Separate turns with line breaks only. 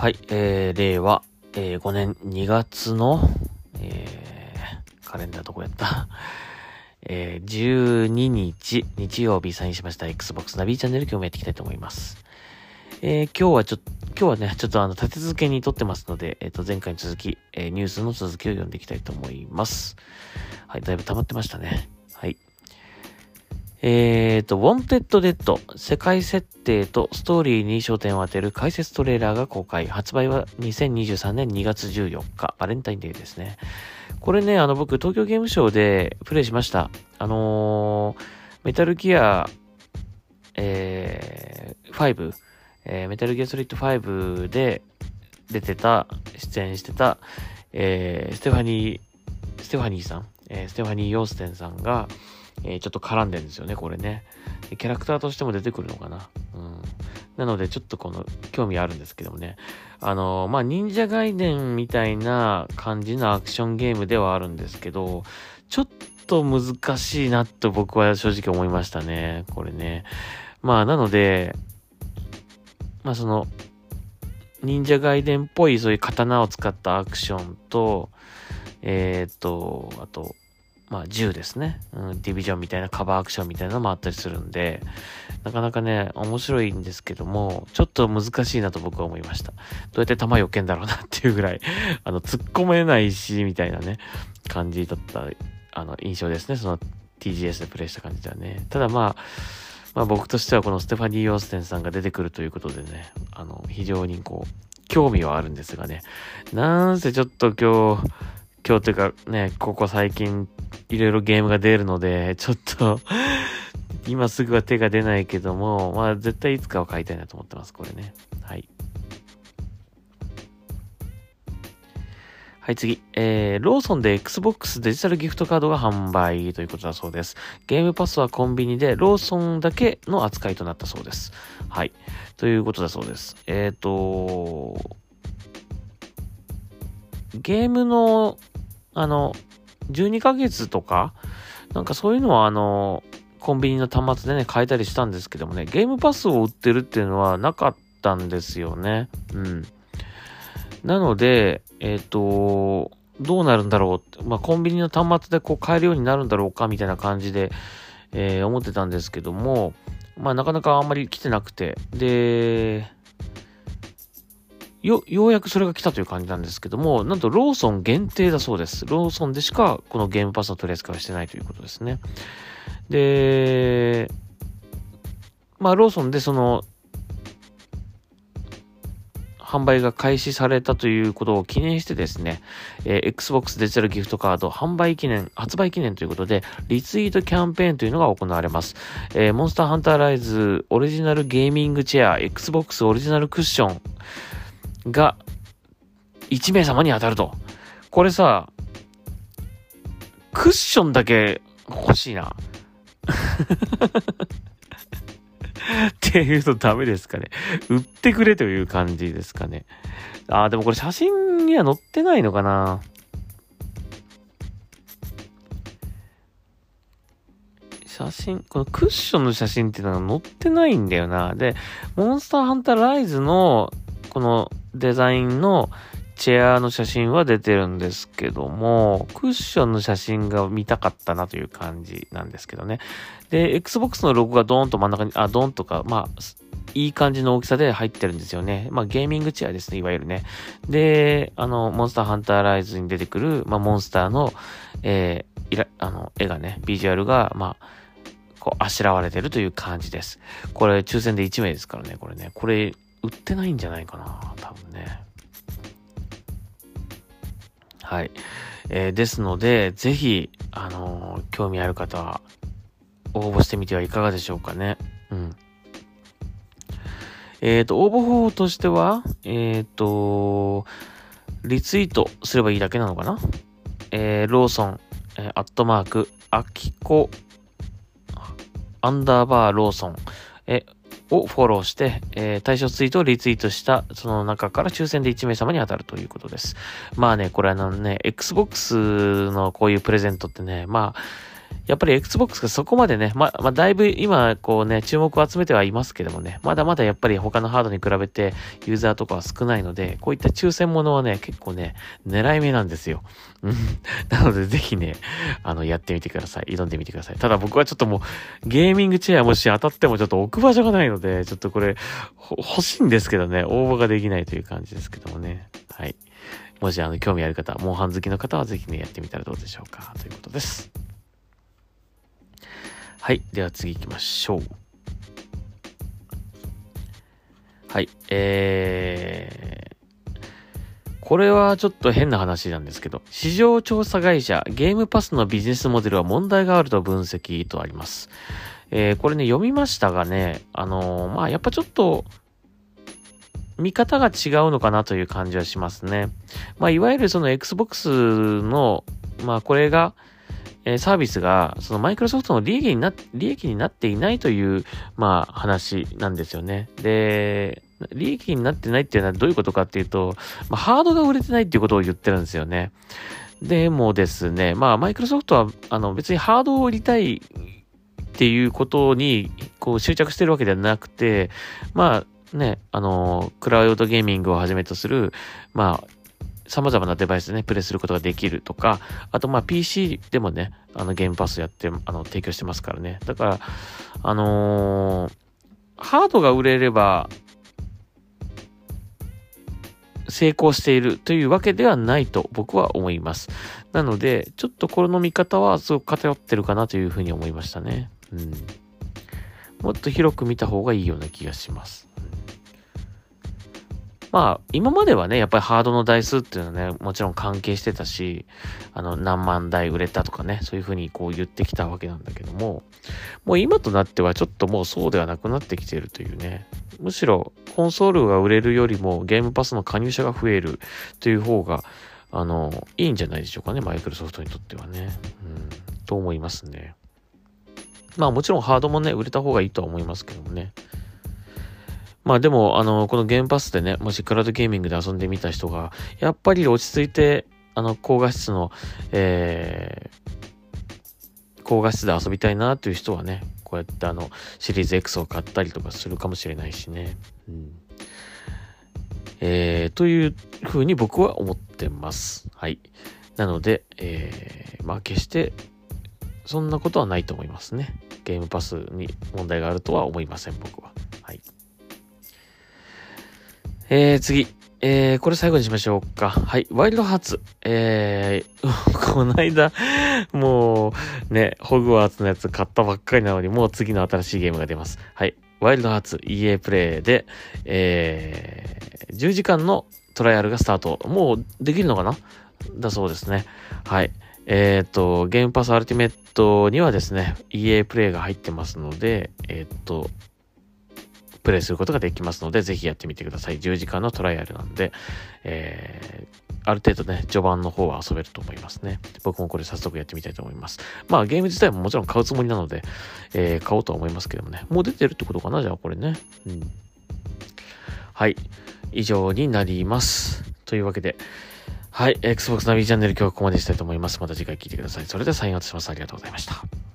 はい、えー、令和、えー、5年2月の、えー、カレンダーどこやった？えー、12日、日曜日サインしました Xbox ナビチャンネル今日もやっていきたいと思います。えー、今日はちょっと、今日はね、ちょっとあの、立て続けに撮ってますので、えっ、ー、と、前回に続き、えー、ニュースの続きを読んでいきたいと思います。はい、だいぶ溜まってましたね。はい。えーと、ウォンテッド・デッド、世界設定とストーリーに焦点を当てる解説トレーラーが公開。発売は2023年2月14日、バレンタインデーですね。これね、あの、僕、東京ゲームショウでプレイしました。あのー、メタルギア、えー、5、えー、メタルギアソリッド5で出てた、出演してた、えー、ステファニー、ステファニーさん、えー、ステファニー・ヨーステンさんが、えー、ちょっと絡んでるんですよね、これね。キャラクターとしても出てくるのかな。うん。なので、ちょっとこの、興味あるんですけどもね。あのー、まあ、忍者ガイデンみたいな感じのアクションゲームではあるんですけど、ちょっと難しいなと僕は正直思いましたね。これね。まあ、なので、まあ、その、忍者ガイデンっぽいそういう刀を使ったアクションと、えー、っと、あと、まあ、銃ですね、うん。ディビジョンみたいなカバーアクションみたいなのもあったりするんで、なかなかね、面白いんですけども、ちょっと難しいなと僕は思いました。どうやって弾避けんだろうなっていうぐらい、あの、突っ込めないし、みたいなね、感じだった、あの、印象ですね。その TGS でプレイした感じではね。ただまあ、まあ僕としてはこのステファニー・ヨーステンさんが出てくるということでね、あの、非常にこう、興味はあるんですがね、なんせちょっと今日、今日というかね、ここ最近いろいろゲームが出るので、ちょっと 今すぐは手が出ないけども、まあ絶対いつかは買いたいなと思ってます、これね。はい。はい、次。えー、ローソンで Xbox デジタルギフトカードが販売ということだそうです。ゲームパスはコンビニでローソンだけの扱いとなったそうです。はい。ということだそうです。えっ、ー、と、ゲームの、あの、12ヶ月とか、なんかそういうのはあの、コンビニの端末でね、買えたりしたんですけどもね、ゲームパスを売ってるっていうのはなかったんですよね。うん。なので、えっ、ー、と、どうなるんだろうまあ、コンビニの端末でこう買えるようになるんだろうかみたいな感じで、えー、思ってたんですけども、まあ、なかなかあんまり来てなくて、で、よ、ようやくそれが来たという感じなんですけども、なんとローソン限定だそうです。ローソンでしかこのゲームパスの取り扱いはしてないということですね。で、まあローソンでその、販売が開始されたということを記念してですね、えー、Xbox デジタルギフトカード販売記念、発売記念ということで、リツイートキャンペーンというのが行われます。えー、モンスターハンターライズオリジナルゲーミングチェア、Xbox オリジナルクッション、が1名様に当たると。これさ、クッションだけ欲しいな。っていうとダメですかね。売ってくれという感じですかね。ああ、でもこれ写真には載ってないのかな写真、このクッションの写真っていうのが載ってないんだよな。で、モンスターハンターライズのこのデザインのチェアの写真は出てるんですけども、クッションの写真が見たかったなという感じなんですけどね。で、Xbox のロゴがドーンと真ん中に、あ、ドーンとか、まあ、いい感じの大きさで入ってるんですよね。まあ、ゲーミングチェアですね、いわゆるね。で、あの、モンスターハンターライズに出てくる、まあ、モンスターの、えー、いら、あの、絵がね、ビジュアルが、まあ、こう、あしらわれてるという感じです。これ、抽選で1名ですからね、これね。これ、売ってないんじゃないかな、多分ね。はい。えー、ですので、ぜひ、あのー、興味ある方は、応募してみてはいかがでしょうかね。うん。えっ、ー、と、応募方法としては、えっ、と、リツイートすればいいだけなのかな？え、ローソン、え、アットマーク、アキコ、アンダーバーローソン、えをフォローして、えー、対象ツイートをリツイートした、その中から抽選で1名様に当たるということです。まあね、これあのね、Xbox のこういうプレゼントってね、まあ、やっぱり Xbox がそこまでね、ま、まあ、だいぶ今、こうね、注目を集めてはいますけどもね、まだまだやっぱり他のハードに比べてユーザーとかは少ないので、こういった抽選ものはね、結構ね、狙い目なんですよ。うん。なので、ぜひね、あの、やってみてください。挑んでみてください。ただ僕はちょっともう、ゲーミングチェアもし当たってもちょっと置く場所がないので、ちょっとこれ、欲しいんですけどね、応募ができないという感じですけどもね。はい。もしあの、興味ある方、モンハン好きの方はぜひね、やってみたらどうでしょうか。ということです。はい。では次行きましょう。はい。えー、これはちょっと変な話なんですけど、市場調査会社ゲームパスのビジネスモデルは問題があると分析とあります。えー、これね、読みましたがね、あのー、まあ、やっぱちょっと、見方が違うのかなという感じはしますね。まあ、いわゆるその Xbox の、まあ、これが、えサービスが、そのマイクロソフトの利益にな、利益になっていないという、まあ、話なんですよね。で、利益になってないっていうのはどういうことかっていうと、まあ、ハードが売れてないっていうことを言ってるんですよね。でもですね、まあ、マイクロソフトは、あの、別にハードを売りたいっていうことに、こう、執着してるわけではなくて、まあ、ね、あの、クラウドゲーミングをはじめとする、まあ、様々なデバイスでね、プレイすることができるとか、あとまあ PC でもね、あのゲームパスやって、あの、提供してますからね。だから、あのー、ハードが売れれば、成功しているというわけではないと僕は思います。なので、ちょっとこの見方はすごく偏ってるかなというふうに思いましたね。うん。もっと広く見た方がいいような気がします。まあ、今まではね、やっぱりハードの台数っていうのはね、もちろん関係してたし、あの、何万台売れたとかね、そういうふうにこう言ってきたわけなんだけども、もう今となってはちょっともうそうではなくなってきてるというね、むしろコンソールが売れるよりもゲームパスの加入者が増えるという方が、あの、いいんじゃないでしょうかね、マイクロソフトにとってはね。うん、と思いますね。まあもちろんハードもね、売れた方がいいとは思いますけどもね。まあでも、あの、このゲームパスでね、もしクラウドゲーミングで遊んでみた人が、やっぱり落ち着いて、あの、高画質の、えー、高画質で遊びたいなという人はね、こうやってあの、シリーズ X を買ったりとかするかもしれないしね。うん。えー、というふうに僕は思ってます。はい。なので、えー、まあ決して、そんなことはないと思いますね。ゲームパスに問題があるとは思いません、僕は。はい。えー、次。えー、これ最後にしましょうか。はい。ワイルドハーツ。えー、この間、もう、ね、ホグワーツのやつ買ったばっかりなのに、もう次の新しいゲームが出ます。はい。ワイルドハーツ EA プレイで、えー、10時間のトライアルがスタート。もうできるのかな？だそうですね。はい。えっ、ー、と、ゲームパスアルティメットにはですね、EA プレイが入ってますので、えっ、ー、と、プレイすることができますので、ぜひやってみてください。10時間のトライアルなんで、えー、ある程度ね、序盤の方は遊べると思いますね。僕もこれ早速やってみたいと思います。まあゲーム自体ももちろん買うつもりなので、えー、買おうとは思いますけどもね。もう出てるってことかな？じゃあこれね。うん。はい。以上になります。というわけで、はい。Xbox ナビチャンネル今日はここまでしたいと思います。また次回聞いてください。それではサインアウトします。ありがとうございました。